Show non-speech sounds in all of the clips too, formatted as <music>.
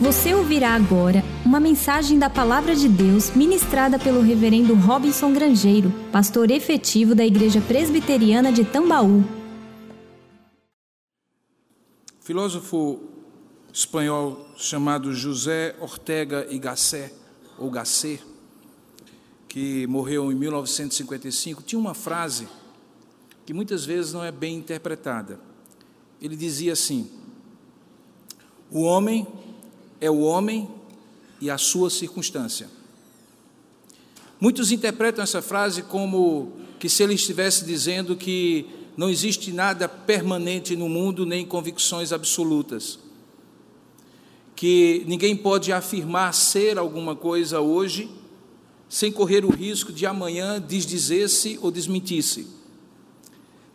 Você ouvirá agora uma mensagem da Palavra de Deus ministrada pelo Reverendo Robinson Grangeiro, pastor efetivo da Igreja Presbiteriana de Tambaú. Filósofo espanhol chamado José Ortega y Gasset, ou Gasset, que morreu em 1955, tinha uma frase que muitas vezes não é bem interpretada. Ele dizia assim: O homem é o homem e a sua circunstância. Muitos interpretam essa frase como que se ele estivesse dizendo que não existe nada permanente no mundo, nem convicções absolutas. Que ninguém pode afirmar ser alguma coisa hoje sem correr o risco de amanhã desdizer-se ou desmentir-se.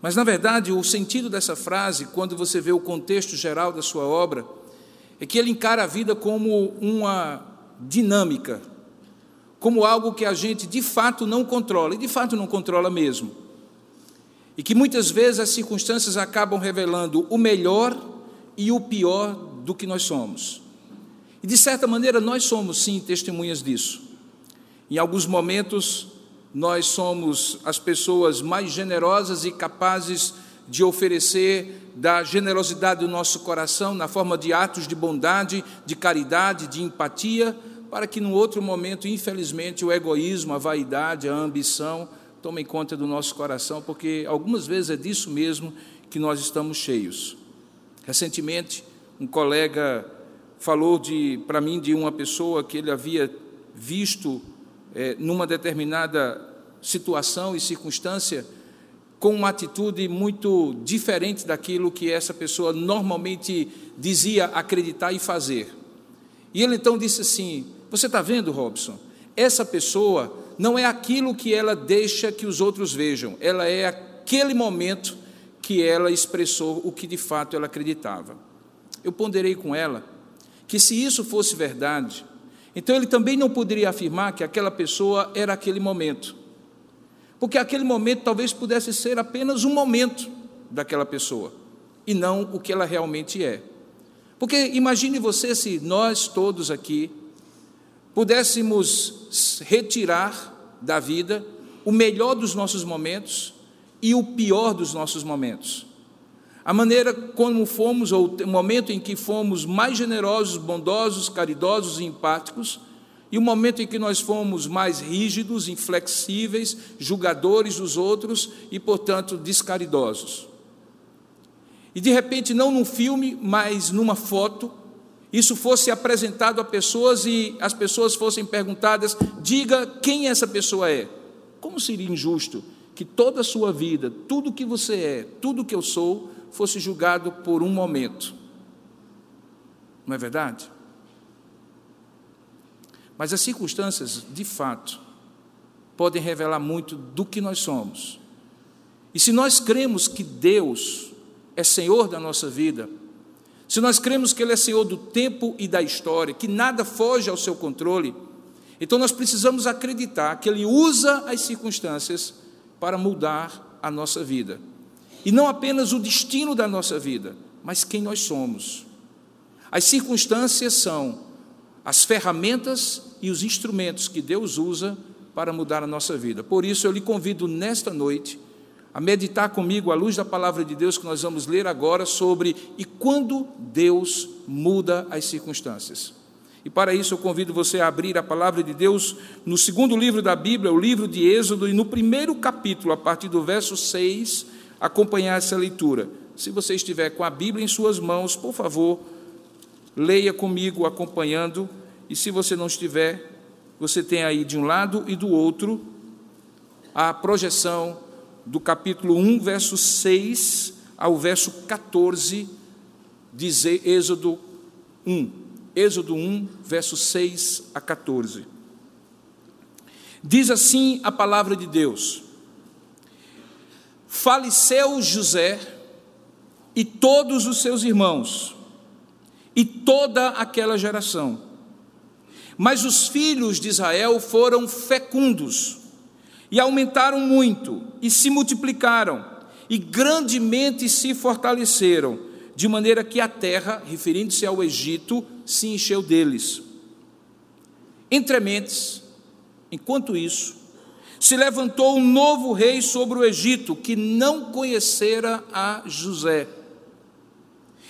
Mas, na verdade, o sentido dessa frase, quando você vê o contexto geral da sua obra, é que ele encara a vida como uma dinâmica, como algo que a gente de fato não controla, e de fato não controla mesmo. E que muitas vezes as circunstâncias acabam revelando o melhor e o pior do que nós somos. E de certa maneira nós somos sim testemunhas disso. Em alguns momentos nós somos as pessoas mais generosas e capazes de oferecer da generosidade do nosso coração na forma de atos de bondade, de caridade, de empatia, para que num outro momento, infelizmente, o egoísmo, a vaidade, a ambição tomem conta do nosso coração, porque algumas vezes é disso mesmo que nós estamos cheios. Recentemente, um colega falou para mim de uma pessoa que ele havia visto é, numa determinada situação e circunstância com uma atitude muito diferente daquilo que essa pessoa normalmente dizia acreditar e fazer. E ele então disse assim: Você está vendo, Robson? Essa pessoa não é aquilo que ela deixa que os outros vejam, ela é aquele momento que ela expressou o que de fato ela acreditava. Eu ponderei com ela que se isso fosse verdade, então ele também não poderia afirmar que aquela pessoa era aquele momento porque aquele momento talvez pudesse ser apenas um momento daquela pessoa e não o que ela realmente é. Porque imagine você se nós todos aqui pudéssemos retirar da vida o melhor dos nossos momentos e o pior dos nossos momentos. A maneira como fomos, ou o momento em que fomos mais generosos, bondosos, caridosos e empáticos, e o momento em que nós fomos mais rígidos, inflexíveis, julgadores dos outros e, portanto, descaridosos. E de repente, não num filme, mas numa foto, isso fosse apresentado a pessoas e as pessoas fossem perguntadas: diga quem essa pessoa é. Como seria injusto que toda a sua vida, tudo que você é, tudo que eu sou, fosse julgado por um momento? Não é verdade? Mas as circunstâncias, de fato, podem revelar muito do que nós somos. E se nós cremos que Deus é Senhor da nossa vida, se nós cremos que Ele é Senhor do tempo e da história, que nada foge ao seu controle, então nós precisamos acreditar que Ele usa as circunstâncias para mudar a nossa vida. E não apenas o destino da nossa vida, mas quem nós somos. As circunstâncias são as ferramentas e os instrumentos que Deus usa para mudar a nossa vida. Por isso, eu lhe convido nesta noite a meditar comigo à luz da palavra de Deus que nós vamos ler agora sobre e quando Deus muda as circunstâncias. E para isso eu convido você a abrir a palavra de Deus no segundo livro da Bíblia, o livro de Êxodo, e no primeiro capítulo, a partir do verso 6, acompanhar essa leitura. Se você estiver com a Bíblia em suas mãos, por favor, leia comigo acompanhando, e se você não estiver, você tem aí de um lado e do outro a projeção do capítulo 1, verso 6 ao verso 14 de Êxodo 1. Êxodo 1, verso 6 a 14. Diz assim a palavra de Deus: Faleceu José e todos os seus irmãos, e toda aquela geração. Mas os filhos de Israel foram fecundos e aumentaram muito e se multiplicaram e grandemente se fortaleceram, de maneira que a terra, referindo-se ao Egito, se encheu deles. Entrementes, enquanto isso, se levantou um novo rei sobre o Egito, que não conhecera a José.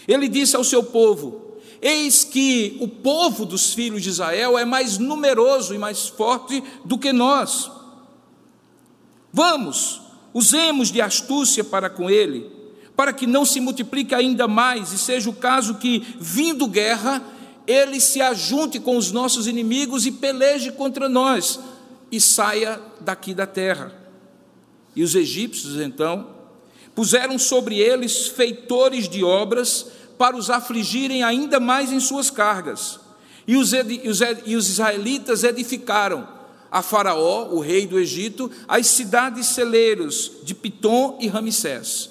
Ele disse ao seu povo: Eis que o povo dos filhos de Israel é mais numeroso e mais forte do que nós. Vamos, usemos de astúcia para com ele, para que não se multiplique ainda mais e seja o caso que, vindo guerra, ele se ajunte com os nossos inimigos e peleje contra nós e saia daqui da terra. E os egípcios, então, puseram sobre eles feitores de obras para os afligirem ainda mais em suas cargas. E os, e os israelitas edificaram a Faraó, o rei do Egito, as cidades celeiros de Pitom e Ramsés.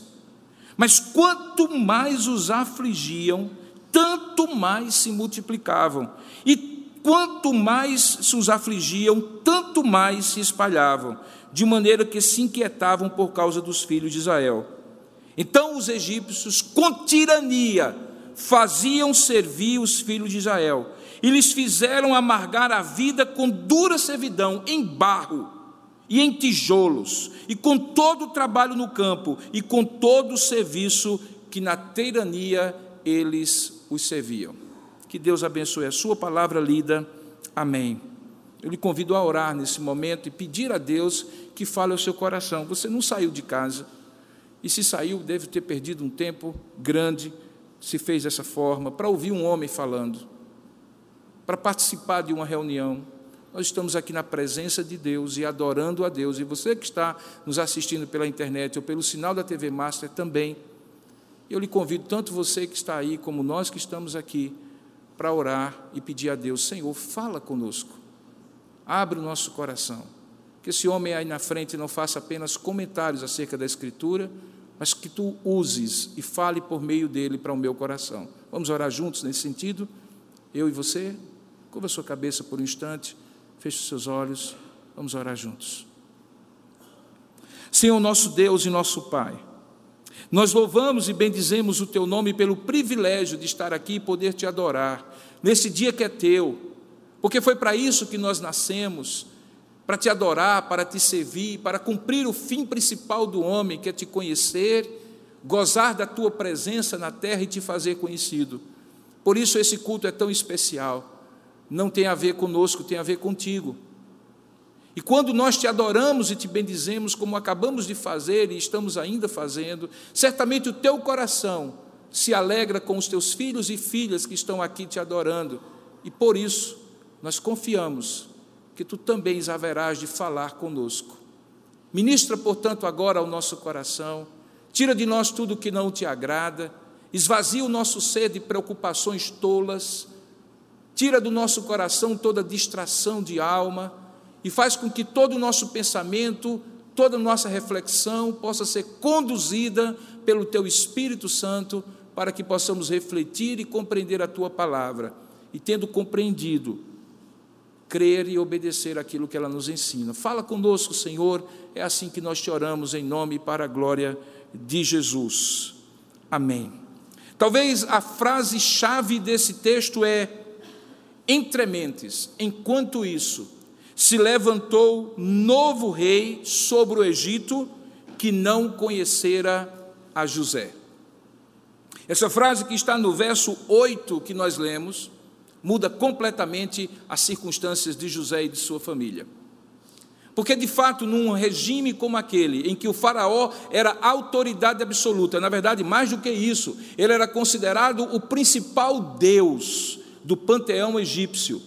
Mas quanto mais os afligiam, tanto mais se multiplicavam. E quanto mais se os afligiam, tanto mais se espalhavam, de maneira que se inquietavam por causa dos filhos de Israel. Então os egípcios, com tirania, faziam servir os filhos de Israel, e lhes fizeram amargar a vida com dura servidão, em barro e em tijolos, e com todo o trabalho no campo, e com todo o serviço que na tirania eles os serviam. Que Deus abençoe a sua palavra lida. Amém. Eu lhe convido a orar nesse momento e pedir a Deus que fale ao seu coração. Você não saiu de casa, e se saiu, deve ter perdido um tempo grande, se fez dessa forma, para ouvir um homem falando, para participar de uma reunião. Nós estamos aqui na presença de Deus e adorando a Deus. E você que está nos assistindo pela internet ou pelo sinal da TV Master também, eu lhe convido, tanto você que está aí, como nós que estamos aqui, para orar e pedir a Deus: Senhor, fala conosco, abre o nosso coração. Que esse homem aí na frente não faça apenas comentários acerca da Escritura, mas que tu uses e fale por meio dele para o meu coração. Vamos orar juntos nesse sentido? Eu e você? Curva sua cabeça por um instante, feche os seus olhos, vamos orar juntos. Senhor nosso Deus e nosso Pai, nós louvamos e bendizemos o teu nome pelo privilégio de estar aqui e poder te adorar, nesse dia que é teu, porque foi para isso que nós nascemos para te adorar, para te servir, para cumprir o fim principal do homem, que é te conhecer, gozar da tua presença na terra e te fazer conhecido. Por isso esse culto é tão especial. Não tem a ver conosco, tem a ver contigo. E quando nós te adoramos e te bendizemos, como acabamos de fazer e estamos ainda fazendo, certamente o teu coração se alegra com os teus filhos e filhas que estão aqui te adorando. E por isso nós confiamos que tu também haverás de falar conosco. Ministra, portanto, agora ao nosso coração, tira de nós tudo que não te agrada, esvazia o nosso ser de preocupações tolas, tira do nosso coração toda distração de alma e faz com que todo o nosso pensamento, toda a nossa reflexão possa ser conduzida pelo teu Espírito Santo para que possamos refletir e compreender a tua palavra. E tendo compreendido, crer e obedecer aquilo que ela nos ensina. Fala conosco, Senhor, é assim que nós te oramos em nome e para a glória de Jesus. Amém. Talvez a frase-chave desse texto é: entrementes, enquanto isso, se levantou novo rei sobre o Egito que não conhecera a José. Essa frase que está no verso 8 que nós lemos, muda completamente as circunstâncias de José e de sua família. Porque, de fato, num regime como aquele, em que o Faraó era autoridade absoluta, na verdade, mais do que isso, ele era considerado o principal deus do panteão egípcio.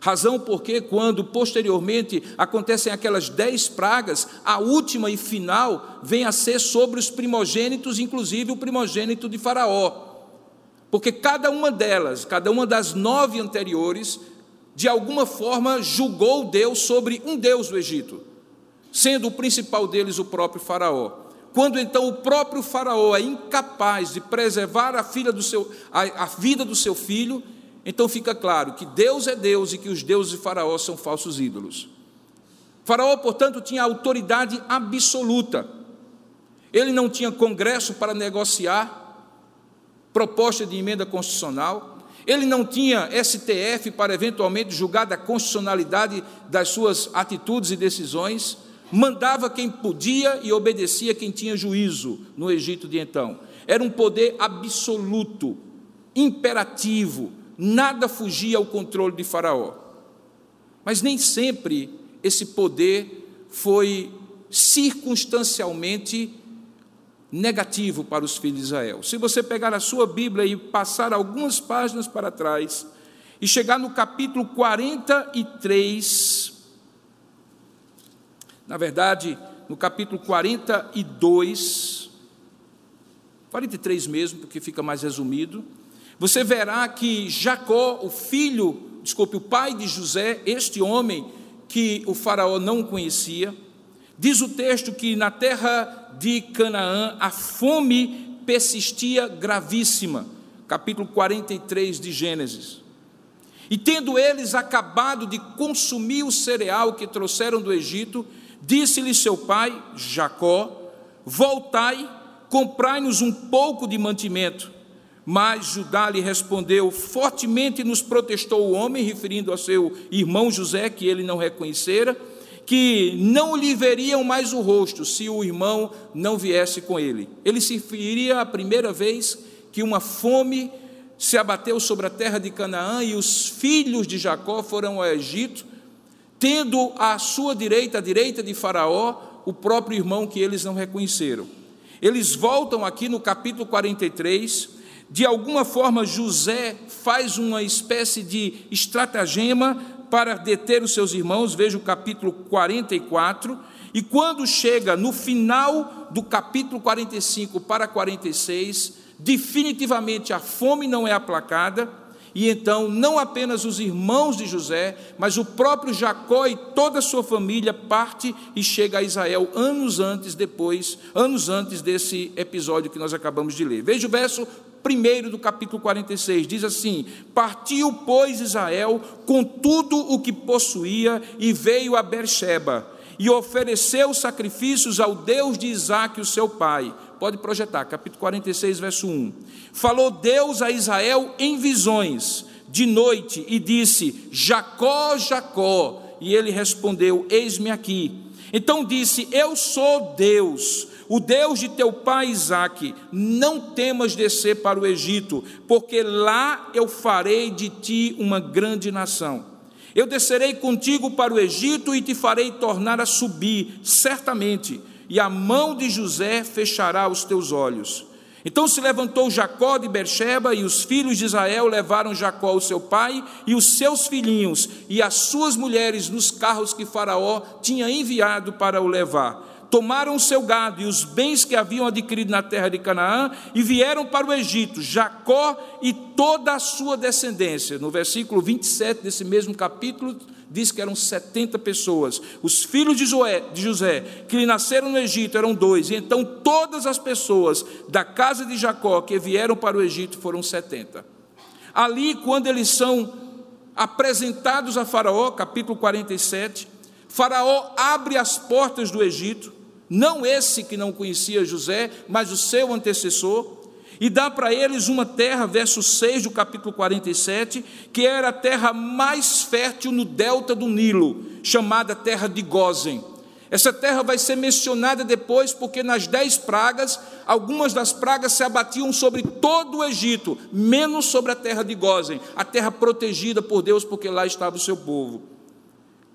Razão porque, quando posteriormente acontecem aquelas dez pragas, a última e final vem a ser sobre os primogênitos, inclusive o primogênito de Faraó. Porque cada uma delas, cada uma das nove anteriores, de alguma forma julgou Deus sobre um Deus do Egito, sendo o principal deles o próprio Faraó. Quando então o próprio Faraó é incapaz de preservar a, filha do seu, a, a vida do seu filho, então fica claro que Deus é Deus e que os deuses de Faraó são falsos ídolos. Faraó, portanto, tinha autoridade absoluta. Ele não tinha congresso para negociar, proposta de emenda constitucional, ele não tinha STF para eventualmente julgar da constitucionalidade das suas atitudes e decisões, mandava quem podia e obedecia quem tinha juízo no Egito de então. Era um poder absoluto, imperativo, nada fugia ao controle de Faraó. Mas nem sempre esse poder foi circunstancialmente negativo para os filhos de Israel. Se você pegar a sua Bíblia e passar algumas páginas para trás, e chegar no capítulo 43, na verdade, no capítulo 42, 43 mesmo, porque fica mais resumido, você verá que Jacó, o filho, desculpe, o pai de José, este homem que o faraó não conhecia, diz o texto que na terra de Canaã, a fome persistia gravíssima. Capítulo 43 de Gênesis. E tendo eles acabado de consumir o cereal que trouxeram do Egito, disse-lhe seu pai, Jacó: Voltai, comprai-nos um pouco de mantimento. Mas Judá lhe respondeu: Fortemente nos protestou o homem, referindo a seu irmão José, que ele não reconhecera que não lhe veriam mais o rosto se o irmão não viesse com ele. Ele se referia à primeira vez que uma fome se abateu sobre a terra de Canaã e os filhos de Jacó foram ao Egito, tendo à sua direita, à direita de Faraó, o próprio irmão que eles não reconheceram. Eles voltam aqui no capítulo 43, de alguma forma José faz uma espécie de estratagema para deter os seus irmãos, veja o capítulo 44, e quando chega no final do capítulo 45 para 46, definitivamente a fome não é aplacada, e então não apenas os irmãos de José, mas o próprio Jacó e toda a sua família parte e chega a Israel anos antes depois, anos antes desse episódio que nós acabamos de ler. Veja o verso primeiro do capítulo 46, diz assim: Partiu, pois, Israel com tudo o que possuía e veio a Beersheba e ofereceu sacrifícios ao Deus de Isaac, o seu pai. Pode projetar, capítulo 46, verso 1. Falou Deus a Israel em visões de noite e disse: Jacó, Jacó. E ele respondeu: Eis-me aqui. Então disse: Eu sou Deus o Deus de teu pai Isaque, não temas descer para o Egito, porque lá eu farei de ti uma grande nação. Eu descerei contigo para o Egito e te farei tornar a subir, certamente, e a mão de José fechará os teus olhos. Então se levantou Jacó de Bersheba, e os filhos de Israel levaram Jacó, o seu pai, e os seus filhinhos, e as suas mulheres nos carros que Faraó tinha enviado para o levar tomaram o seu gado e os bens que haviam adquirido na terra de Canaã e vieram para o Egito, Jacó e toda a sua descendência. No versículo 27 desse mesmo capítulo, diz que eram 70 pessoas. Os filhos de José, que lhe nasceram no Egito, eram dois, e então todas as pessoas da casa de Jacó que vieram para o Egito foram 70. Ali, quando eles são apresentados a Faraó, capítulo 47, Faraó abre as portas do Egito, não esse que não conhecia José, mas o seu antecessor, e dá para eles uma terra, verso 6 do capítulo 47, que era a terra mais fértil no delta do Nilo, chamada terra de Gozen. Essa terra vai ser mencionada depois, porque nas dez pragas, algumas das pragas se abatiam sobre todo o Egito, menos sobre a terra de Gozen, a terra protegida por Deus, porque lá estava o seu povo.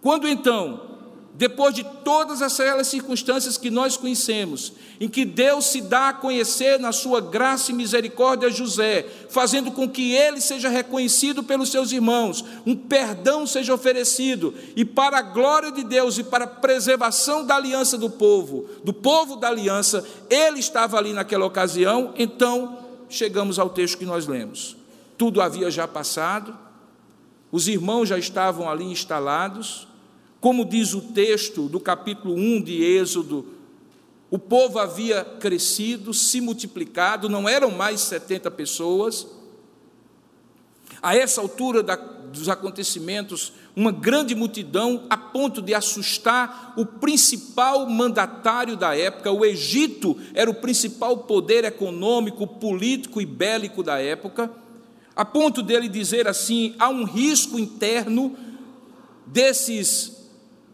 Quando então depois de todas aquelas circunstâncias que nós conhecemos, em que Deus se dá a conhecer na sua graça e misericórdia a José, fazendo com que ele seja reconhecido pelos seus irmãos, um perdão seja oferecido, e para a glória de Deus e para a preservação da aliança do povo, do povo da aliança, ele estava ali naquela ocasião, então chegamos ao texto que nós lemos. Tudo havia já passado, os irmãos já estavam ali instalados, como diz o texto do capítulo 1 de Êxodo, o povo havia crescido, se multiplicado, não eram mais 70 pessoas. A essa altura da, dos acontecimentos, uma grande multidão, a ponto de assustar o principal mandatário da época. O Egito era o principal poder econômico, político e bélico da época. a ponto dele dizer assim: há um risco interno desses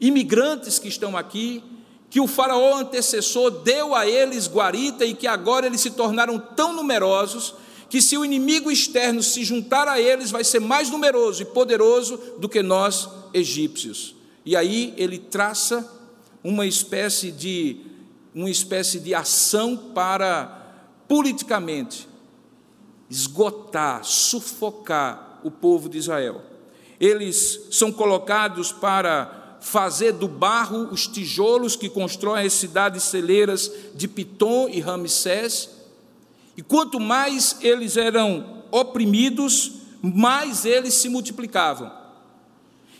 imigrantes que estão aqui, que o faraó antecessor deu a eles guarita e que agora eles se tornaram tão numerosos que se o inimigo externo se juntar a eles, vai ser mais numeroso e poderoso do que nós egípcios. E aí ele traça uma espécie de uma espécie de ação para politicamente esgotar, sufocar o povo de Israel. Eles são colocados para fazer do barro os tijolos que constroem as cidades celeiras de Pitom e Ramsés. E quanto mais eles eram oprimidos, mais eles se multiplicavam.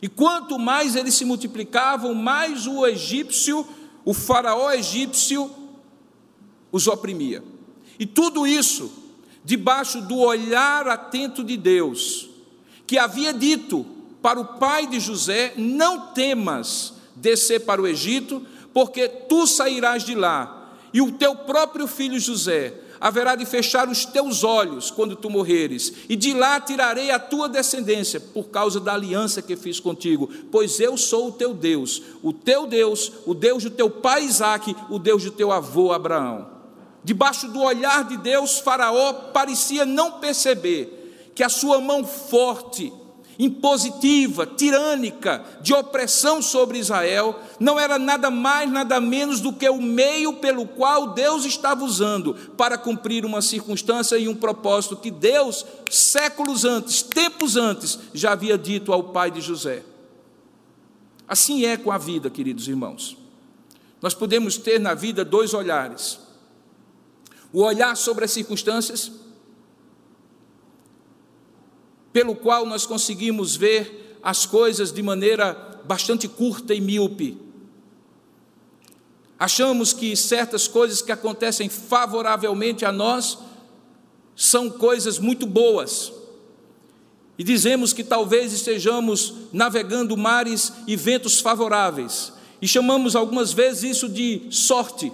E quanto mais eles se multiplicavam, mais o egípcio, o faraó egípcio, os oprimia. E tudo isso debaixo do olhar atento de Deus, que havia dito para o pai de José: Não temas descer para o Egito, porque tu sairás de lá, e o teu próprio filho José haverá de fechar os teus olhos quando tu morreres, e de lá tirarei a tua descendência, por causa da aliança que fiz contigo, pois eu sou o teu Deus, o teu Deus, o Deus do teu pai Isaque, o Deus do teu avô Abraão. Debaixo do olhar de Deus, Faraó parecia não perceber que a sua mão forte, impositiva, tirânica, de opressão sobre Israel, não era nada mais, nada menos do que o meio pelo qual Deus estava usando para cumprir uma circunstância e um propósito que Deus, séculos antes, tempos antes, já havia dito ao pai de José. Assim é com a vida, queridos irmãos. Nós podemos ter na vida dois olhares o olhar sobre as circunstâncias, pelo qual nós conseguimos ver as coisas de maneira bastante curta e míope. Achamos que certas coisas que acontecem favoravelmente a nós são coisas muito boas. E dizemos que talvez estejamos navegando mares e ventos favoráveis. E chamamos algumas vezes isso de sorte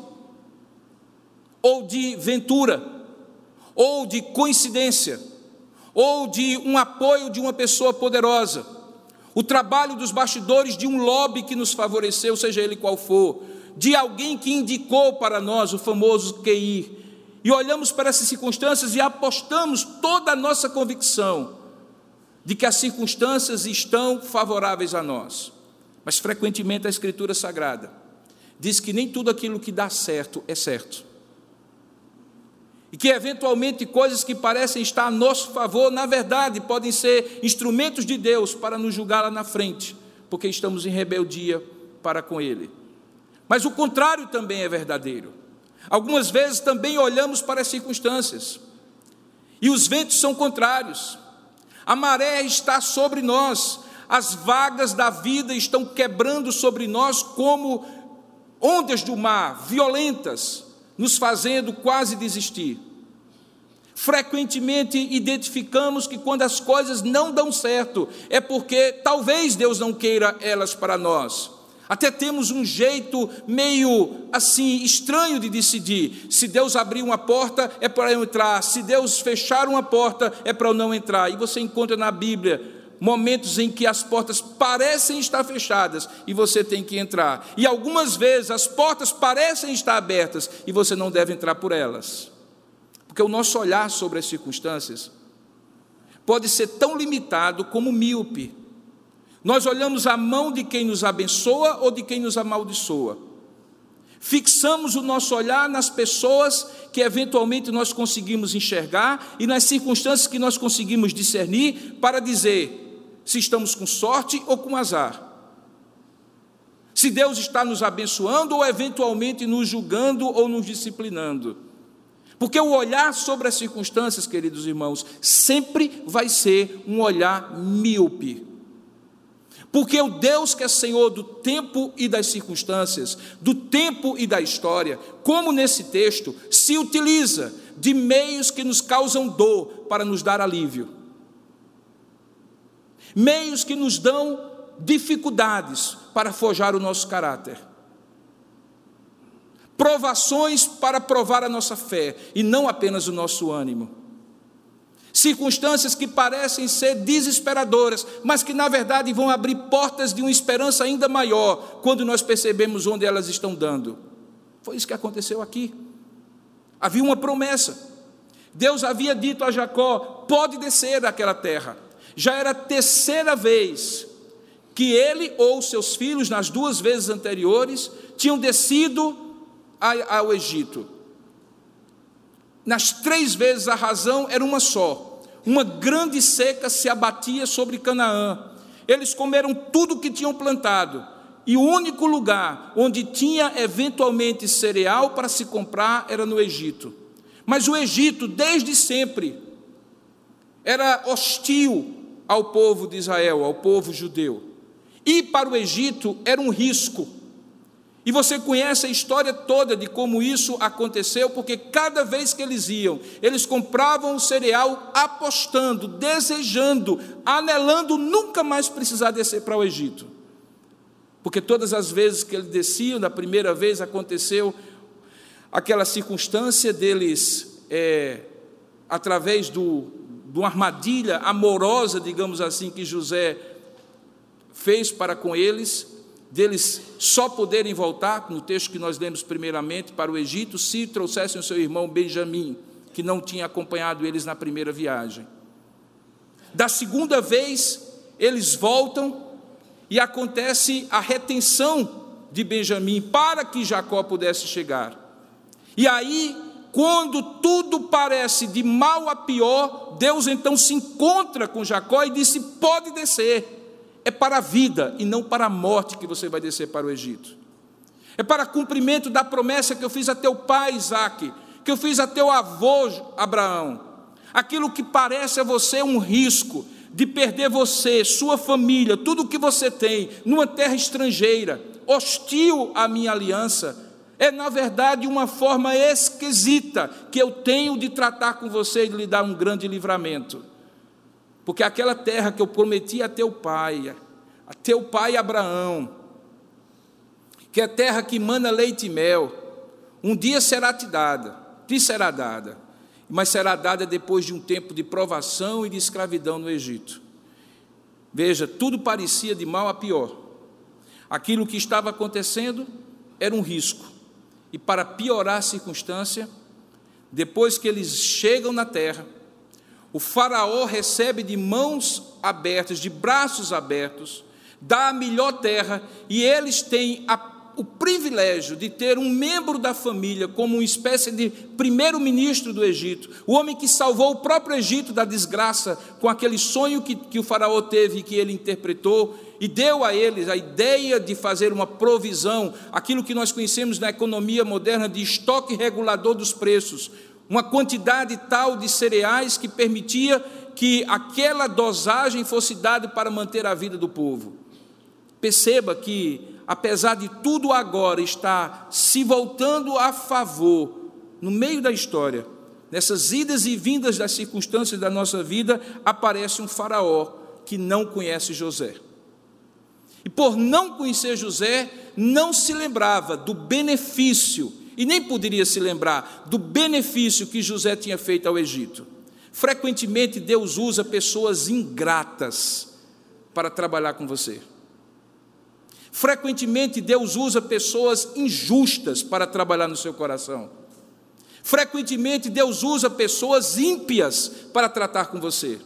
ou de ventura, ou de coincidência, ou de um apoio de uma pessoa poderosa, o trabalho dos bastidores de um lobby que nos favoreceu, seja ele qual for, de alguém que indicou para nós o famoso QI, e olhamos para essas circunstâncias e apostamos toda a nossa convicção de que as circunstâncias estão favoráveis a nós. Mas frequentemente a Escritura Sagrada diz que nem tudo aquilo que dá certo é certo. E que eventualmente coisas que parecem estar a nosso favor, na verdade, podem ser instrumentos de Deus para nos julgar lá na frente, porque estamos em rebeldia para com Ele. Mas o contrário também é verdadeiro. Algumas vezes também olhamos para as circunstâncias, e os ventos são contrários. A maré está sobre nós, as vagas da vida estão quebrando sobre nós como ondas do mar, violentas, nos fazendo quase desistir. Frequentemente identificamos que quando as coisas não dão certo, é porque talvez Deus não queira elas para nós. Até temos um jeito meio assim estranho de decidir. Se Deus abrir uma porta, é para eu entrar. Se Deus fechar uma porta, é para eu não entrar. E você encontra na Bíblia momentos em que as portas parecem estar fechadas e você tem que entrar. E algumas vezes as portas parecem estar abertas e você não deve entrar por elas. Porque o nosso olhar sobre as circunstâncias pode ser tão limitado como míope. Nós olhamos a mão de quem nos abençoa ou de quem nos amaldiçoa. Fixamos o nosso olhar nas pessoas que eventualmente nós conseguimos enxergar e nas circunstâncias que nós conseguimos discernir para dizer: se estamos com sorte ou com azar. Se Deus está nos abençoando ou eventualmente nos julgando ou nos disciplinando. Porque o olhar sobre as circunstâncias, queridos irmãos, sempre vai ser um olhar míope. Porque o Deus que é Senhor do tempo e das circunstâncias, do tempo e da história, como nesse texto, se utiliza de meios que nos causam dor para nos dar alívio meios que nos dão dificuldades para forjar o nosso caráter, provações para provar a nossa fé e não apenas o nosso ânimo, Circunstâncias que parecem ser desesperadoras, mas que na verdade vão abrir portas de uma esperança ainda maior quando nós percebemos onde elas estão dando. Foi isso que aconteceu aqui. Havia uma promessa. Deus havia dito a Jacó: pode descer daquela terra. Já era a terceira vez que ele ou seus filhos, nas duas vezes anteriores, tinham descido ao Egito. Nas três vezes a razão era uma só: uma grande seca se abatia sobre Canaã. Eles comeram tudo que tinham plantado, e o único lugar onde tinha eventualmente cereal para se comprar era no Egito. Mas o Egito, desde sempre, era hostil ao povo de Israel, ao povo judeu. Ir para o Egito era um risco. E você conhece a história toda de como isso aconteceu, porque cada vez que eles iam, eles compravam o cereal apostando, desejando, anelando nunca mais precisar descer para o Egito. Porque todas as vezes que eles desciam, da primeira vez aconteceu aquela circunstância deles, é, através do, de uma armadilha amorosa, digamos assim, que José fez para com eles, deles só poderem voltar, no texto que nós lemos primeiramente, para o Egito, se trouxessem o seu irmão Benjamim, que não tinha acompanhado eles na primeira viagem. Da segunda vez, eles voltam e acontece a retenção de Benjamim para que Jacó pudesse chegar. E aí, quando tudo parece de mal a pior, Deus então se encontra com Jacó e disse: Pode descer é para a vida e não para a morte que você vai descer para o Egito. É para cumprimento da promessa que eu fiz a teu pai Isaac, que eu fiz a teu avô Abraão. Aquilo que parece a você um risco de perder você, sua família, tudo o que você tem, numa terra estrangeira, hostil à minha aliança, é na verdade uma forma esquisita que eu tenho de tratar com você e de lhe dar um grande livramento. Porque aquela terra que eu prometi a teu pai, a teu pai Abraão, que é terra que mana leite e mel, um dia será te dada, te será dada, mas será dada depois de um tempo de provação e de escravidão no Egito. Veja, tudo parecia de mal a pior. Aquilo que estava acontecendo era um risco. E para piorar a circunstância, depois que eles chegam na terra, o Faraó recebe de mãos abertas, de braços abertos, dá a melhor terra e eles têm a, o privilégio de ter um membro da família como uma espécie de primeiro-ministro do Egito, o homem que salvou o próprio Egito da desgraça com aquele sonho que, que o Faraó teve e que ele interpretou e deu a eles a ideia de fazer uma provisão, aquilo que nós conhecemos na economia moderna de estoque regulador dos preços, uma quantidade tal de cereais que permitia que aquela dosagem fosse dada para manter a vida do povo. Perceba que, apesar de tudo agora estar se voltando a favor, no meio da história, nessas idas e vindas das circunstâncias da nossa vida, aparece um Faraó que não conhece José. E por não conhecer José, não se lembrava do benefício e nem poderia se lembrar do benefício que José tinha feito ao Egito. Frequentemente Deus usa pessoas ingratas para trabalhar com você. Frequentemente Deus usa pessoas injustas para trabalhar no seu coração. Frequentemente Deus usa pessoas ímpias para tratar com você.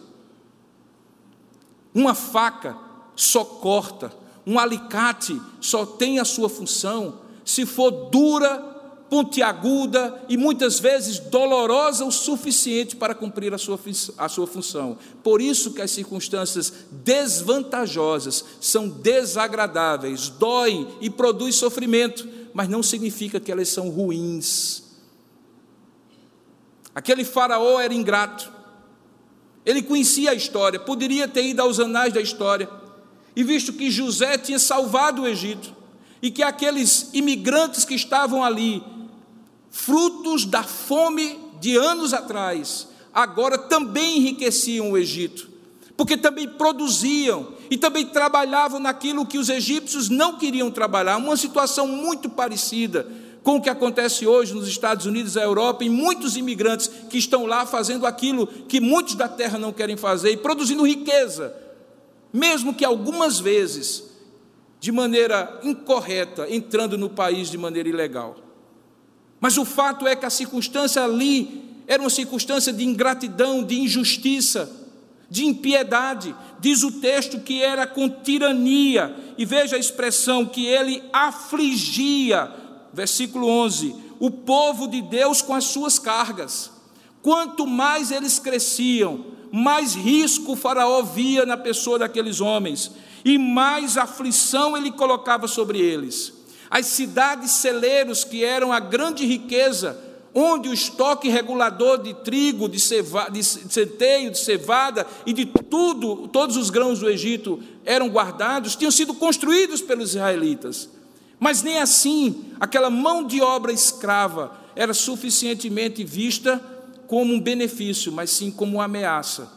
Uma faca só corta, um alicate só tem a sua função se for dura pontiaguda e muitas vezes dolorosa o suficiente para cumprir a sua, a sua função. Por isso que as circunstâncias desvantajosas são desagradáveis, doem e produzem sofrimento, mas não significa que elas são ruins. Aquele faraó era ingrato. Ele conhecia a história, poderia ter ido aos anais da história, e visto que José tinha salvado o Egito, e que aqueles imigrantes que estavam ali frutos da fome de anos atrás, agora também enriqueciam o Egito, porque também produziam e também trabalhavam naquilo que os egípcios não queriam trabalhar, uma situação muito parecida com o que acontece hoje nos Estados Unidos, na Europa, e muitos imigrantes que estão lá fazendo aquilo que muitos da terra não querem fazer e produzindo riqueza, mesmo que algumas vezes de maneira incorreta, entrando no país de maneira ilegal. Mas o fato é que a circunstância ali era uma circunstância de ingratidão, de injustiça, de impiedade. Diz o texto que era com tirania, e veja a expressão que ele afligia versículo 11: o povo de Deus com as suas cargas. Quanto mais eles cresciam, mais risco o Faraó via na pessoa daqueles homens, e mais aflição ele colocava sobre eles. As cidades celeiros, que eram a grande riqueza, onde o estoque regulador de trigo, de, ceva, de centeio, de cevada e de tudo, todos os grãos do Egito eram guardados, tinham sido construídos pelos israelitas. Mas nem assim aquela mão de obra escrava era suficientemente vista como um benefício, mas sim como uma ameaça.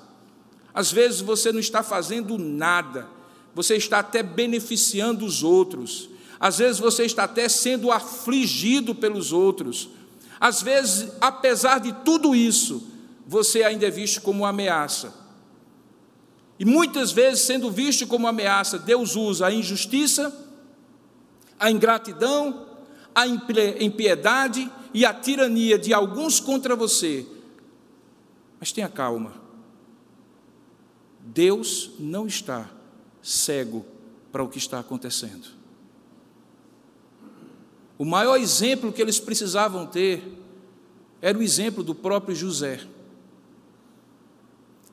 Às vezes você não está fazendo nada, você está até beneficiando os outros. Às vezes você está até sendo afligido pelos outros. Às vezes, apesar de tudo isso, você ainda é visto como uma ameaça. E muitas vezes, sendo visto como ameaça, Deus usa a injustiça a ingratidão, a impiedade e a tirania de alguns contra você. Mas tenha calma. Deus não está cego para o que está acontecendo. O maior exemplo que eles precisavam ter era o exemplo do próprio José,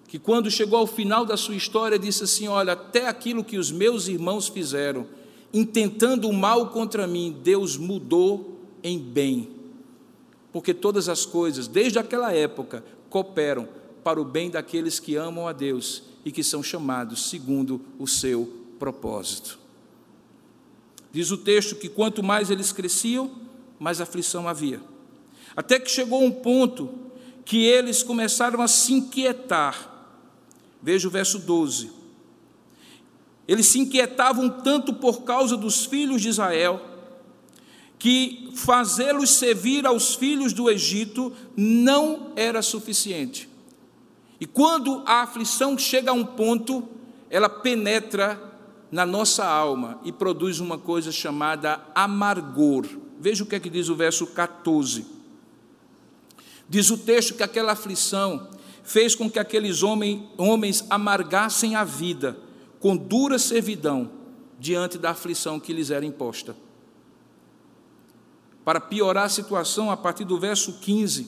que quando chegou ao final da sua história disse assim: Olha, até aquilo que os meus irmãos fizeram, intentando o mal contra mim, Deus mudou em bem. Porque todas as coisas, desde aquela época, cooperam para o bem daqueles que amam a Deus e que são chamados segundo o seu propósito. Diz o texto que quanto mais eles cresciam, mais aflição havia. Até que chegou um ponto que eles começaram a se inquietar. Veja o verso 12. Eles se inquietavam tanto por causa dos filhos de Israel, que fazê-los servir aos filhos do Egito não era suficiente. E quando a aflição chega a um ponto, ela penetra na nossa alma e produz uma coisa chamada amargor. Veja o que é que diz o verso 14. Diz o texto que aquela aflição fez com que aqueles homens, amargassem a vida com dura servidão diante da aflição que lhes era imposta. Para piorar a situação, a partir do verso 15,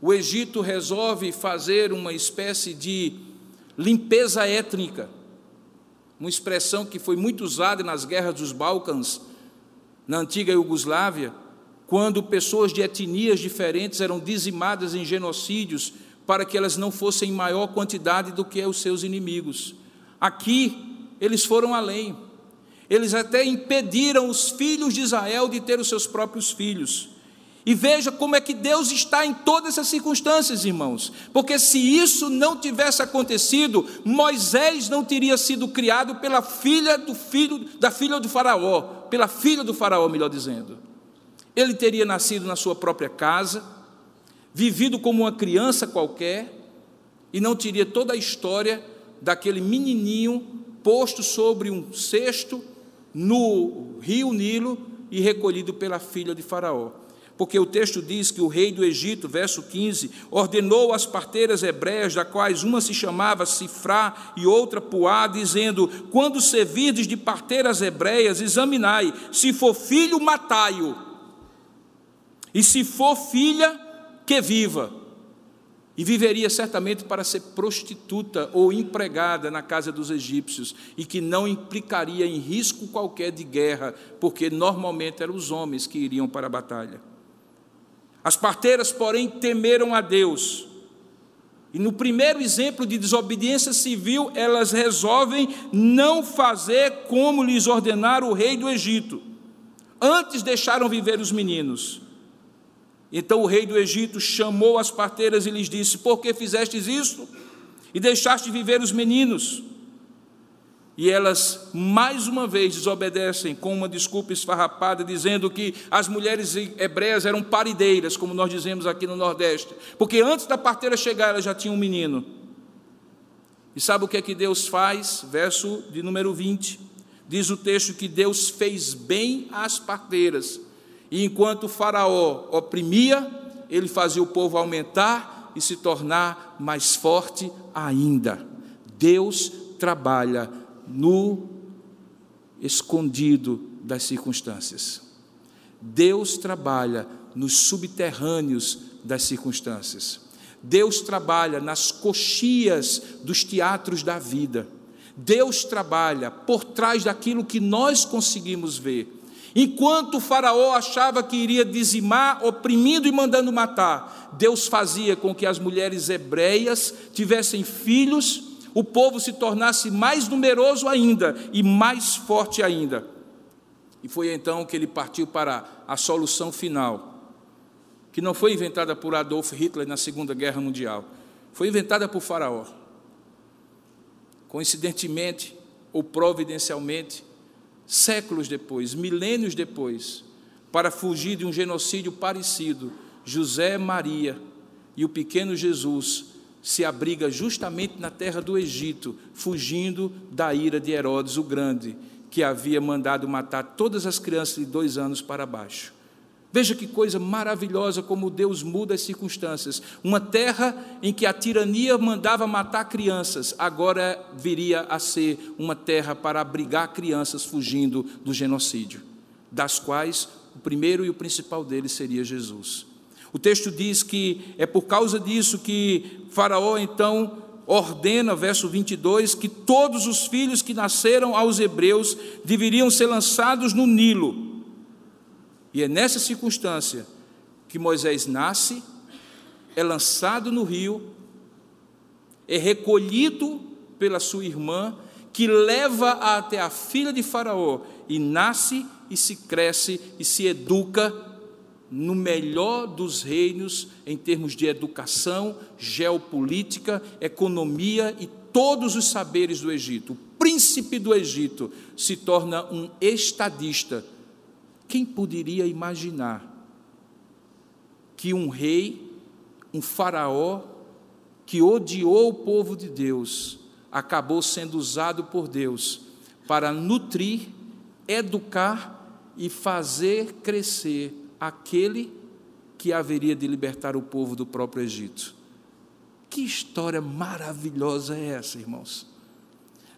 o Egito resolve fazer uma espécie de limpeza étnica, uma expressão que foi muito usada nas guerras dos Balcãs, na antiga Iugoslávia, quando pessoas de etnias diferentes eram dizimadas em genocídios para que elas não fossem em maior quantidade do que os seus inimigos. Aqui, eles foram além. Eles até impediram os filhos de Israel de ter os seus próprios filhos. E veja como é que Deus está em todas essas circunstâncias, irmãos. Porque se isso não tivesse acontecido, Moisés não teria sido criado pela filha do filho da filha do faraó, pela filha do faraó, melhor dizendo. Ele teria nascido na sua própria casa, vivido como uma criança qualquer e não teria toda a história daquele menininho posto sobre um cesto no rio Nilo e recolhido pela filha de Faraó. Porque o texto diz que o rei do Egito, verso 15, ordenou às parteiras hebreias, da quais uma se chamava Sifrá e outra Puá, dizendo: Quando servirdes de parteiras hebreias, examinai, se for filho, matai-o, e se for filha, que viva. E viveria certamente para ser prostituta ou empregada na casa dos egípcios, e que não implicaria em risco qualquer de guerra, porque normalmente eram os homens que iriam para a batalha. As parteiras, porém, temeram a Deus. E no primeiro exemplo de desobediência civil, elas resolvem não fazer como lhes ordenara o rei do Egito. Antes deixaram viver os meninos. Então o rei do Egito chamou as parteiras e lhes disse: Por que fizestes isto? E deixaste viver os meninos? E elas mais uma vez desobedecem com uma desculpa esfarrapada, dizendo que as mulheres hebreias eram parideiras, como nós dizemos aqui no Nordeste, porque antes da parteira chegar ela já tinha um menino. E sabe o que é que Deus faz? Verso de número 20. Diz o texto que Deus fez bem às parteiras, e enquanto Faraó oprimia, ele fazia o povo aumentar e se tornar mais forte ainda. Deus trabalha no escondido das circunstâncias. Deus trabalha nos subterrâneos das circunstâncias. Deus trabalha nas coxias dos teatros da vida. Deus trabalha por trás daquilo que nós conseguimos ver. Enquanto o Faraó achava que iria dizimar, oprimindo e mandando matar, Deus fazia com que as mulheres hebreias tivessem filhos o povo se tornasse mais numeroso ainda e mais forte ainda. E foi então que ele partiu para a solução final, que não foi inventada por Adolf Hitler na Segunda Guerra Mundial, foi inventada por Faraó. Coincidentemente ou providencialmente, séculos depois, milênios depois, para fugir de um genocídio parecido, José Maria e o pequeno Jesus se abriga justamente na terra do Egito, fugindo da ira de Herodes o Grande, que havia mandado matar todas as crianças de dois anos para baixo. Veja que coisa maravilhosa como Deus muda as circunstâncias. Uma terra em que a tirania mandava matar crianças, agora viria a ser uma terra para abrigar crianças fugindo do genocídio, das quais o primeiro e o principal deles seria Jesus. O texto diz que é por causa disso que Faraó então ordena, verso 22, que todos os filhos que nasceram aos hebreus deveriam ser lançados no Nilo. E é nessa circunstância que Moisés nasce, é lançado no rio, é recolhido pela sua irmã, que leva até a filha de Faraó e nasce e se cresce e se educa no melhor dos reinos em termos de educação, geopolítica, economia e todos os saberes do Egito. O príncipe do Egito se torna um estadista. Quem poderia imaginar que um rei, um faraó, que odiou o povo de Deus, acabou sendo usado por Deus para nutrir, educar e fazer crescer aquele que haveria de libertar o povo do próprio Egito. Que história maravilhosa é essa, irmãos?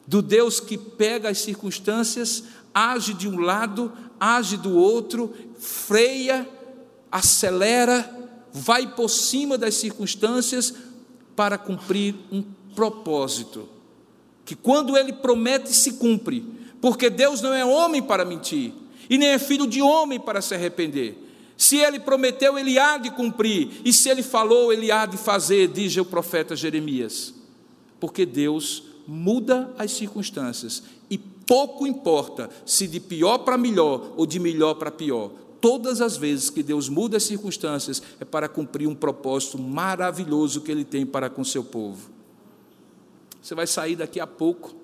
Do Deus que pega as circunstâncias, age de um lado, age do outro, freia, acelera, vai por cima das circunstâncias para cumprir um propósito. Que quando ele promete, se cumpre, porque Deus não é homem para mentir, e nem é filho de homem para se arrepender. Se ele prometeu, ele há de cumprir, e se ele falou, ele há de fazer, diz o profeta Jeremias. Porque Deus muda as circunstâncias e pouco importa se de pior para melhor ou de melhor para pior. Todas as vezes que Deus muda as circunstâncias é para cumprir um propósito maravilhoso que Ele tem para com seu povo. Você vai sair daqui a pouco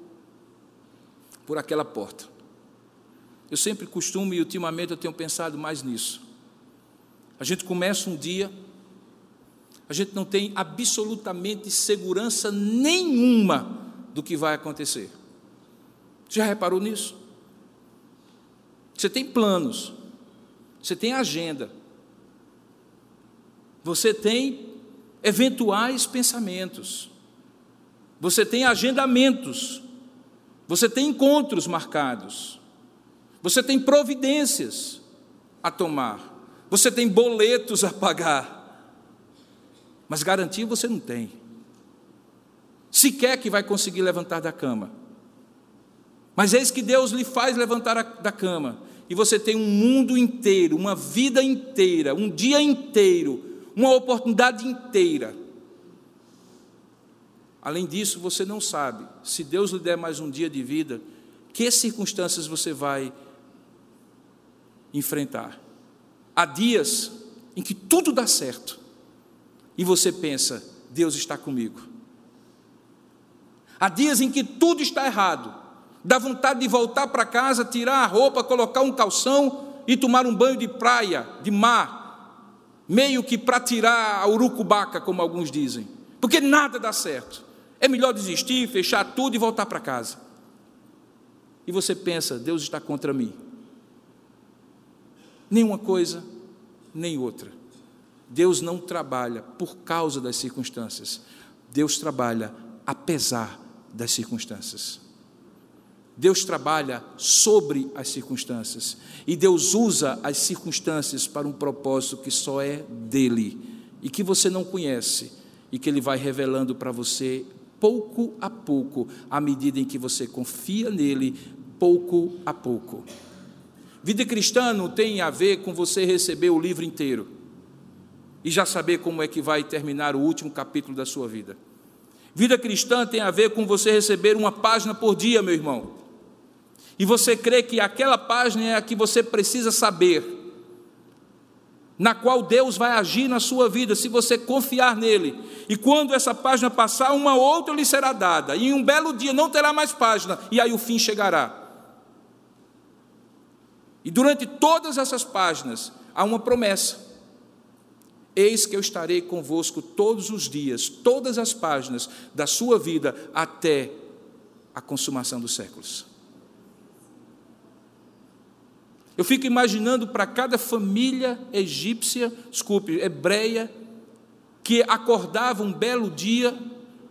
por aquela porta. Eu sempre costumo e ultimamente eu tenho pensado mais nisso. A gente começa um dia, a gente não tem absolutamente segurança nenhuma do que vai acontecer. Já reparou nisso? Você tem planos, você tem agenda, você tem eventuais pensamentos, você tem agendamentos, você tem encontros marcados, você tem providências a tomar. Você tem boletos a pagar, mas garantia você não tem. Sequer que vai conseguir levantar da cama. Mas eis que Deus lhe faz levantar da cama, e você tem um mundo inteiro, uma vida inteira, um dia inteiro, uma oportunidade inteira. Além disso, você não sabe, se Deus lhe der mais um dia de vida, que circunstâncias você vai enfrentar. Há dias em que tudo dá certo e você pensa: Deus está comigo. Há dias em que tudo está errado, Dá vontade de voltar para casa, tirar a roupa, colocar um calção e tomar um banho de praia, de mar, meio que para tirar a urucubaca, como alguns dizem, porque nada dá certo. É melhor desistir, fechar tudo e voltar para casa. E você pensa, Deus está contra mim. Nenhuma coisa, nem outra. Deus não trabalha por causa das circunstâncias. Deus trabalha apesar das circunstâncias. Deus trabalha sobre as circunstâncias. E Deus usa as circunstâncias para um propósito que só é dele e que você não conhece e que ele vai revelando para você pouco a pouco, à medida em que você confia nele, pouco a pouco. Vida cristã não tem a ver com você receber o livro inteiro e já saber como é que vai terminar o último capítulo da sua vida. Vida cristã tem a ver com você receber uma página por dia, meu irmão. E você crê que aquela página é a que você precisa saber na qual Deus vai agir na sua vida, se você confiar nele. E quando essa página passar, uma outra lhe será dada, e em um belo dia não terá mais página, e aí o fim chegará. E durante todas essas páginas há uma promessa. Eis que eu estarei convosco todos os dias, todas as páginas da sua vida, até a consumação dos séculos. Eu fico imaginando para cada família egípcia, desculpe, hebreia, que acordava um belo dia,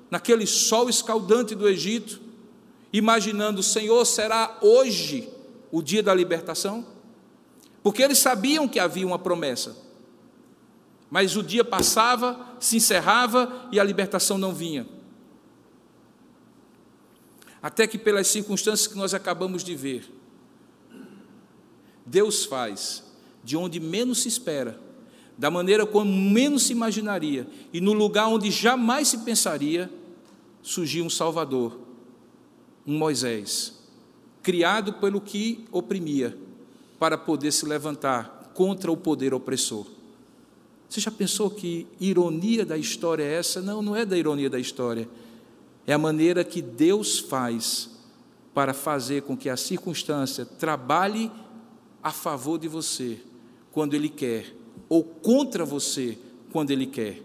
naquele sol escaldante do Egito, imaginando: Senhor, será hoje o dia da libertação? Porque eles sabiam que havia uma promessa, mas o dia passava, se encerrava e a libertação não vinha. Até que, pelas circunstâncias que nós acabamos de ver, Deus faz de onde menos se espera, da maneira como menos se imaginaria, e no lugar onde jamais se pensaria, surgiu um Salvador, um Moisés, criado pelo que oprimia, para poder se levantar contra o poder opressor. Você já pensou que ironia da história é essa? Não, não é da ironia da história. É a maneira que Deus faz para fazer com que a circunstância trabalhe a favor de você quando Ele quer, ou contra você quando Ele quer.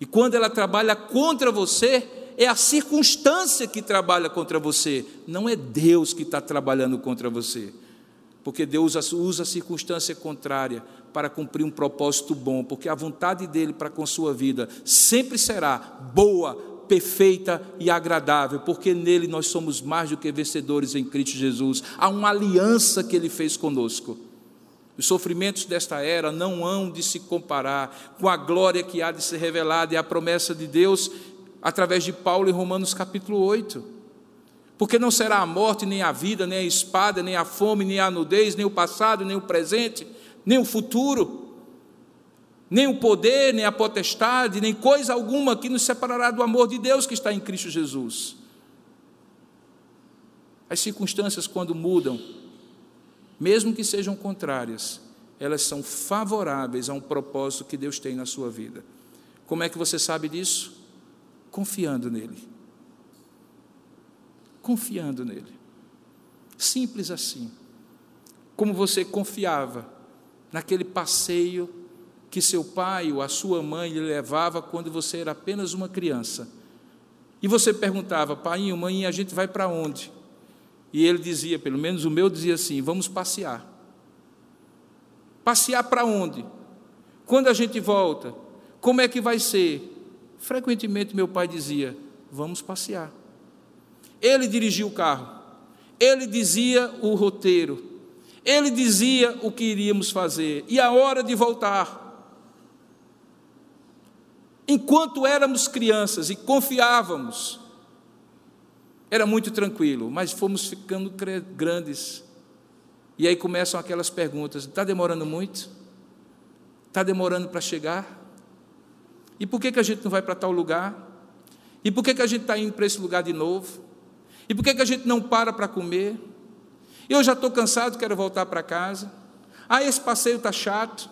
E quando ela trabalha contra você, é a circunstância que trabalha contra você, não é Deus que está trabalhando contra você. Porque Deus usa a circunstância contrária para cumprir um propósito bom, porque a vontade dele para com sua vida sempre será boa, perfeita e agradável, porque nele nós somos mais do que vencedores em Cristo Jesus. Há uma aliança que ele fez conosco. Os sofrimentos desta era não hão de se comparar com a glória que há de ser revelada e a promessa de Deus através de Paulo em Romanos capítulo 8. Porque não será a morte, nem a vida, nem a espada, nem a fome, nem a nudez, nem o passado, nem o presente, nem o futuro nem o poder, nem a potestade, nem coisa alguma que nos separará do amor de Deus que está em Cristo Jesus. As circunstâncias, quando mudam, mesmo que sejam contrárias, elas são favoráveis a um propósito que Deus tem na sua vida. Como é que você sabe disso? Confiando nele. Confiando nele. Simples assim. Como você confiava naquele passeio que seu pai ou a sua mãe lhe levava quando você era apenas uma criança. E você perguntava, pai, mãe, a gente vai para onde? E ele dizia, pelo menos o meu dizia assim: vamos passear. Passear para onde? Quando a gente volta? Como é que vai ser? Frequentemente meu pai dizia: vamos passear. Ele dirigia o carro, ele dizia o roteiro, ele dizia o que iríamos fazer e a hora de voltar. Enquanto éramos crianças e confiávamos, era muito tranquilo, mas fomos ficando grandes. E aí começam aquelas perguntas: está demorando muito? Está demorando para chegar? E por que, que a gente não vai para tal lugar? E por que, que a gente está indo para esse lugar de novo? E por que, que a gente não para para comer? Eu já estou cansado, quero voltar para casa. Ah, esse passeio está chato.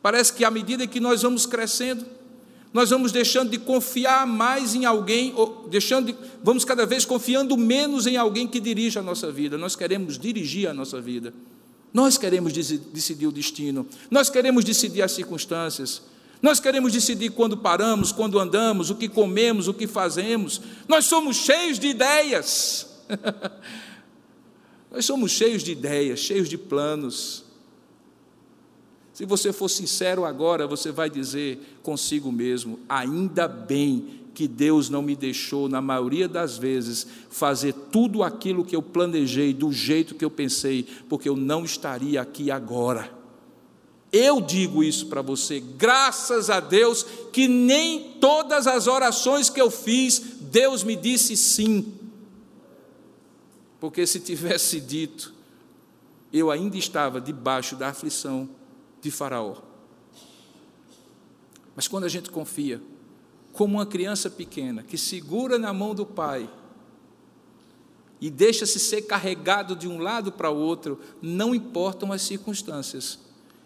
Parece que à medida que nós vamos crescendo, nós vamos deixando de confiar mais em alguém, ou deixando de, vamos cada vez confiando menos em alguém que dirija a nossa vida. Nós queremos dirigir a nossa vida. Nós queremos decidir o destino. Nós queremos decidir as circunstâncias. Nós queremos decidir quando paramos, quando andamos, o que comemos, o que fazemos. Nós somos cheios de ideias. <laughs> Nós somos cheios de ideias, cheios de planos. Se você for sincero agora, você vai dizer consigo mesmo: ainda bem que Deus não me deixou, na maioria das vezes, fazer tudo aquilo que eu planejei, do jeito que eu pensei, porque eu não estaria aqui agora. Eu digo isso para você, graças a Deus, que nem todas as orações que eu fiz, Deus me disse sim. Porque se tivesse dito, eu ainda estava debaixo da aflição de Faraó. Mas quando a gente confia, como uma criança pequena que segura na mão do pai e deixa-se ser carregado de um lado para o outro, não importam as circunstâncias,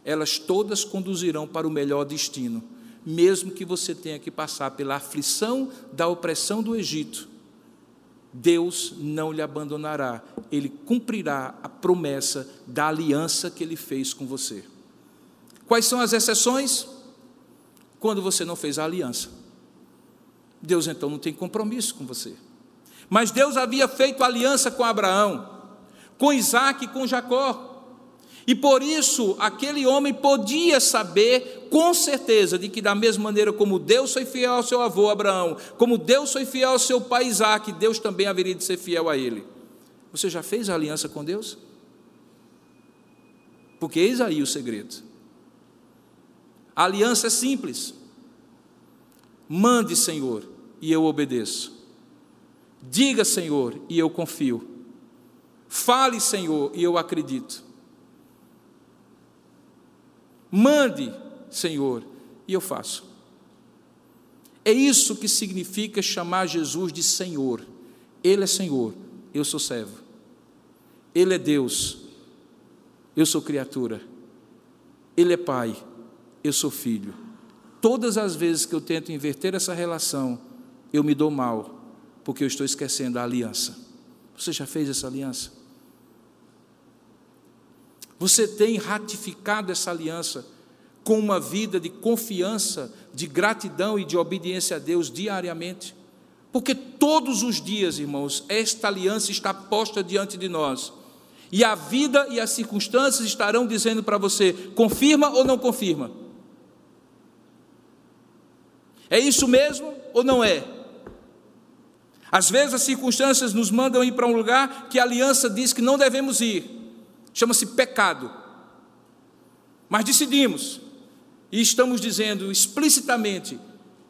elas todas conduzirão para o melhor destino, mesmo que você tenha que passar pela aflição da opressão do Egito. Deus não lhe abandonará, ele cumprirá a promessa da aliança que ele fez com você. Quais são as exceções? Quando você não fez a aliança. Deus então não tem compromisso com você. Mas Deus havia feito aliança com Abraão, com Isaac e com Jacó. E por isso aquele homem podia saber com certeza de que, da mesma maneira como Deus foi fiel ao seu avô Abraão, como Deus foi fiel ao seu pai Isaac, Deus também haveria de ser fiel a ele. Você já fez aliança com Deus? Porque eis aí o segredo. A aliança é simples. Mande, Senhor, e eu obedeço. Diga, Senhor, e eu confio. Fale, Senhor, e eu acredito. Mande, Senhor, e eu faço. É isso que significa chamar Jesus de Senhor. Ele é Senhor, eu sou servo. Ele é Deus, eu sou criatura. Ele é Pai, eu sou filho. Todas as vezes que eu tento inverter essa relação, eu me dou mal, porque eu estou esquecendo a aliança. Você já fez essa aliança? Você tem ratificado essa aliança com uma vida de confiança, de gratidão e de obediência a Deus diariamente? Porque todos os dias, irmãos, esta aliança está posta diante de nós. E a vida e as circunstâncias estarão dizendo para você: confirma ou não confirma? É isso mesmo ou não é? Às vezes as circunstâncias nos mandam ir para um lugar que a aliança diz que não devemos ir. Chama-se pecado. Mas decidimos e estamos dizendo explicitamente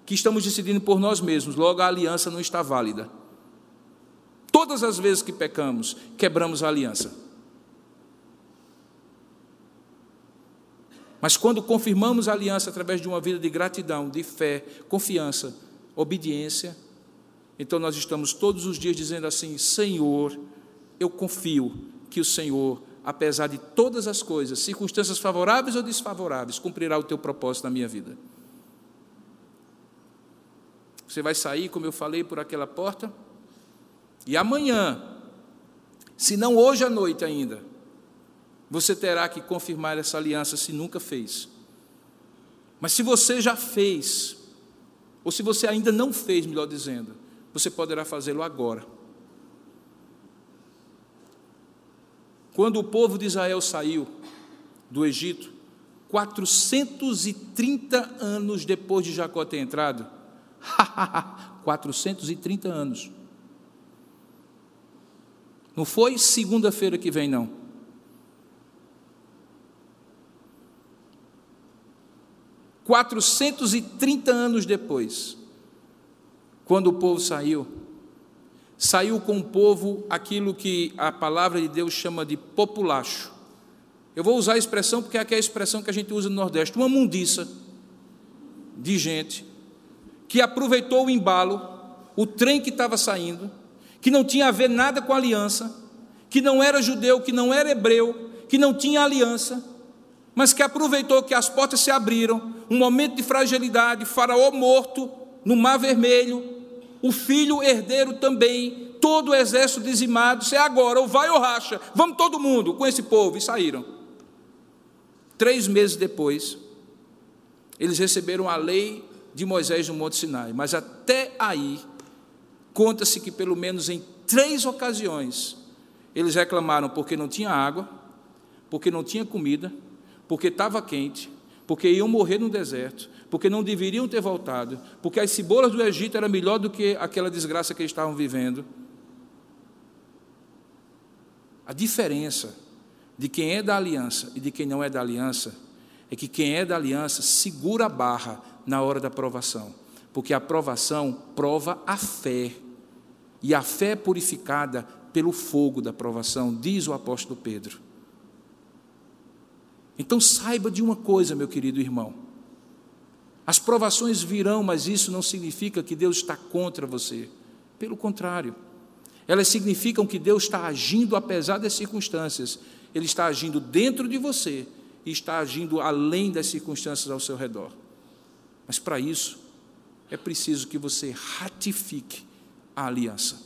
que estamos decidindo por nós mesmos, logo a aliança não está válida. Todas as vezes que pecamos, quebramos a aliança. Mas quando confirmamos a aliança através de uma vida de gratidão, de fé, confiança, obediência, então nós estamos todos os dias dizendo assim: Senhor, eu confio que o Senhor, apesar de todas as coisas, circunstâncias favoráveis ou desfavoráveis, cumprirá o teu propósito na minha vida. Você vai sair, como eu falei, por aquela porta, e amanhã, se não hoje à noite ainda, você terá que confirmar essa aliança se nunca fez. Mas se você já fez, ou se você ainda não fez, melhor dizendo, você poderá fazê-lo agora. Quando o povo de Israel saiu do Egito, 430 anos depois de Jacó ter entrado, <laughs> 430 anos. Não foi segunda-feira que vem, não. 430 anos depois, quando o povo saiu, saiu com o povo aquilo que a palavra de Deus chama de populacho. Eu vou usar a expressão porque é aquela expressão que a gente usa no Nordeste, uma mundiça de gente que aproveitou o embalo, o trem que estava saindo, que não tinha a ver nada com a aliança, que não era judeu, que não era hebreu, que não tinha aliança, mas que aproveitou que as portas se abriram, um momento de fragilidade, Faraó morto no Mar Vermelho, o filho herdeiro também, todo o exército dizimado. Se é agora, ou vai ou racha, vamos todo mundo com esse povo. E saíram. Três meses depois, eles receberam a lei de Moisés no Monte Sinai, mas até aí, conta-se que pelo menos em três ocasiões, eles reclamaram porque não tinha água, porque não tinha comida, porque estava quente, porque iam morrer no deserto, porque não deveriam ter voltado, porque as cebolas do Egito eram melhor do que aquela desgraça que eles estavam vivendo. A diferença de quem é da aliança e de quem não é da aliança é que quem é da aliança segura a barra na hora da provação, porque a provação prova a fé, e a fé é purificada pelo fogo da provação, diz o apóstolo Pedro. Então saiba de uma coisa, meu querido irmão. As provações virão, mas isso não significa que Deus está contra você. Pelo contrário, elas significam que Deus está agindo apesar das circunstâncias. Ele está agindo dentro de você e está agindo além das circunstâncias ao seu redor. Mas para isso, é preciso que você ratifique a aliança.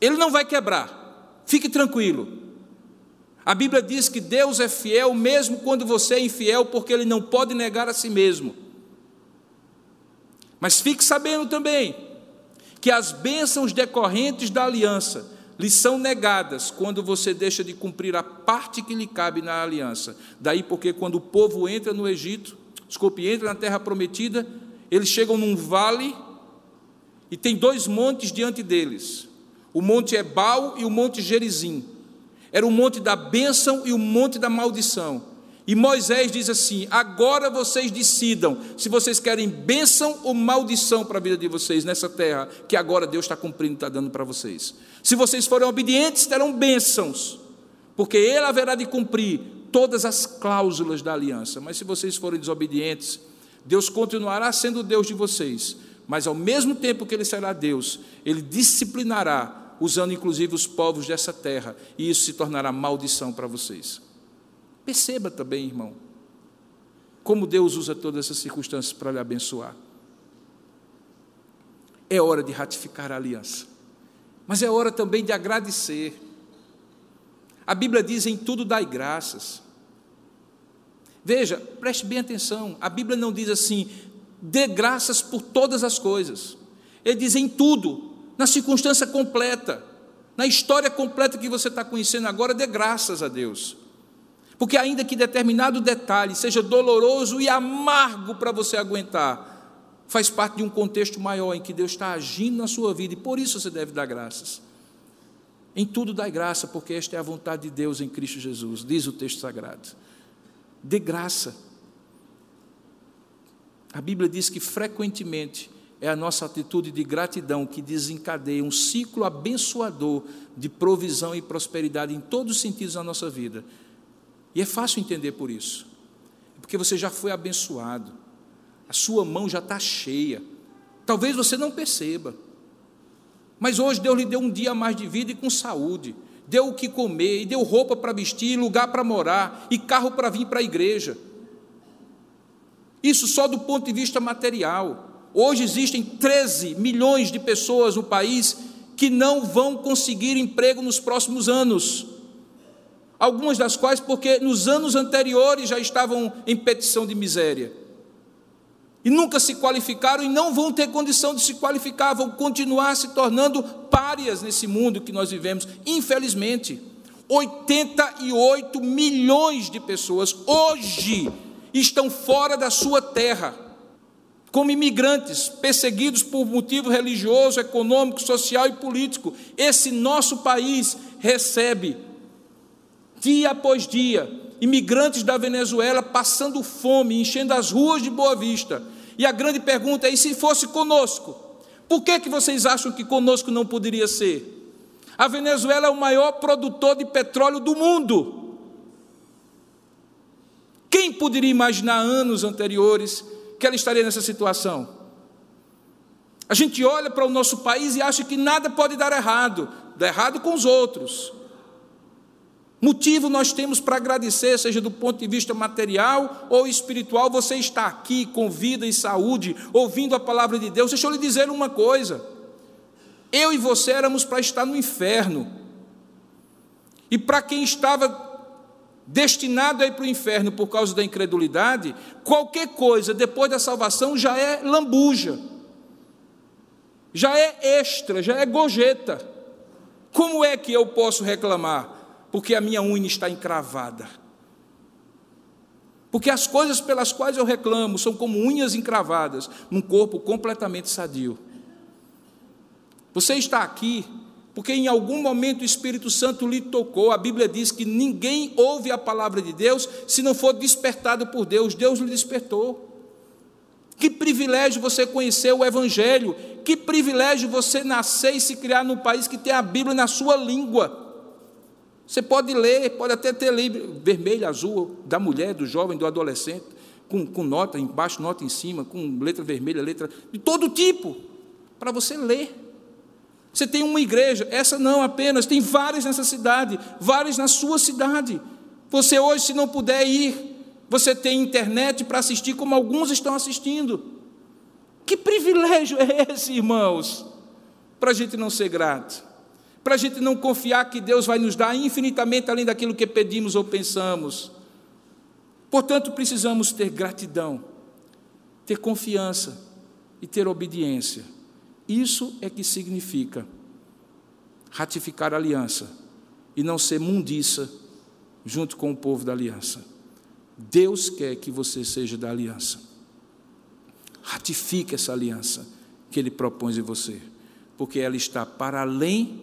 Ele não vai quebrar, fique tranquilo. A Bíblia diz que Deus é fiel mesmo quando você é infiel, porque Ele não pode negar a si mesmo. Mas fique sabendo também que as bênçãos decorrentes da aliança lhe são negadas quando você deixa de cumprir a parte que lhe cabe na aliança. Daí porque quando o povo entra no Egito, desculpe, entra na terra prometida, eles chegam num vale e tem dois montes diante deles. O monte Ebal e o monte Gerizim. Era o monte da bênção e o monte da maldição. E Moisés diz assim: agora vocês decidam se vocês querem bênção ou maldição para a vida de vocês nessa terra que agora Deus está cumprindo, está dando para vocês. Se vocês forem obedientes, terão bênçãos, porque Ele haverá de cumprir todas as cláusulas da aliança. Mas se vocês forem desobedientes, Deus continuará sendo Deus de vocês, mas ao mesmo tempo que Ele será Deus, Ele disciplinará, usando inclusive os povos dessa terra, e isso se tornará maldição para vocês. Perceba também, irmão, como Deus usa todas essas circunstâncias para lhe abençoar. É hora de ratificar a aliança, mas é hora também de agradecer. A Bíblia diz: em tudo dai graças. Veja, preste bem atenção, a Bíblia não diz assim, dê graças por todas as coisas. Ele diz em tudo, na circunstância completa, na história completa que você está conhecendo agora, dê graças a Deus. Porque, ainda que determinado detalhe seja doloroso e amargo para você aguentar, faz parte de um contexto maior em que Deus está agindo na sua vida e por isso você deve dar graças. Em tudo dá graça, porque esta é a vontade de Deus em Cristo Jesus, diz o texto sagrado. Dê graça. A Bíblia diz que frequentemente é a nossa atitude de gratidão que desencadeia um ciclo abençoador de provisão e prosperidade em todos os sentidos da nossa vida. E é fácil entender por isso, porque você já foi abençoado, a sua mão já está cheia. Talvez você não perceba, mas hoje Deus lhe deu um dia a mais de vida e com saúde, deu o que comer, e deu roupa para vestir, lugar para morar, e carro para vir para a igreja. Isso só do ponto de vista material. Hoje existem 13 milhões de pessoas no país que não vão conseguir emprego nos próximos anos algumas das quais porque nos anos anteriores já estavam em petição de miséria. E nunca se qualificaram e não vão ter condição de se qualificar, vão continuar se tornando párias nesse mundo que nós vivemos, infelizmente. 88 milhões de pessoas hoje estão fora da sua terra, como imigrantes, perseguidos por motivo religioso, econômico, social e político. Esse nosso país recebe dia após dia, imigrantes da Venezuela passando fome, enchendo as ruas de Boa Vista. E a grande pergunta é: e se fosse conosco? Por que, que vocês acham que conosco não poderia ser? A Venezuela é o maior produtor de petróleo do mundo. Quem poderia imaginar anos anteriores que ela estaria nessa situação? A gente olha para o nosso país e acha que nada pode dar errado, dá errado com os outros. Motivo nós temos para agradecer, seja do ponto de vista material ou espiritual, você está aqui com vida e saúde, ouvindo a palavra de Deus. Deixa eu lhe dizer uma coisa: eu e você éramos para estar no inferno, e para quem estava destinado a ir para o inferno por causa da incredulidade, qualquer coisa depois da salvação já é lambuja, já é extra, já é gojeta. Como é que eu posso reclamar? Porque a minha unha está encravada. Porque as coisas pelas quais eu reclamo são como unhas encravadas num corpo completamente sadio. Você está aqui porque em algum momento o Espírito Santo lhe tocou. A Bíblia diz que ninguém ouve a palavra de Deus se não for despertado por Deus. Deus lhe despertou. Que privilégio você conhecer o Evangelho. Que privilégio você nascer e se criar num país que tem a Bíblia na sua língua. Você pode ler, pode até ter livro vermelho, azul, da mulher, do jovem, do adolescente, com, com nota embaixo, nota em cima, com letra vermelha, letra de todo tipo, para você ler. Você tem uma igreja, essa não apenas, tem várias nessa cidade, várias na sua cidade. Você hoje, se não puder ir, você tem internet para assistir, como alguns estão assistindo. Que privilégio é esse, irmãos? Para a gente não ser grato para a gente não confiar que Deus vai nos dar infinitamente além daquilo que pedimos ou pensamos. Portanto, precisamos ter gratidão, ter confiança e ter obediência. Isso é que significa ratificar a aliança e não ser mundiça junto com o povo da aliança. Deus quer que você seja da aliança. Ratifique essa aliança que Ele propõe em você, porque ela está para além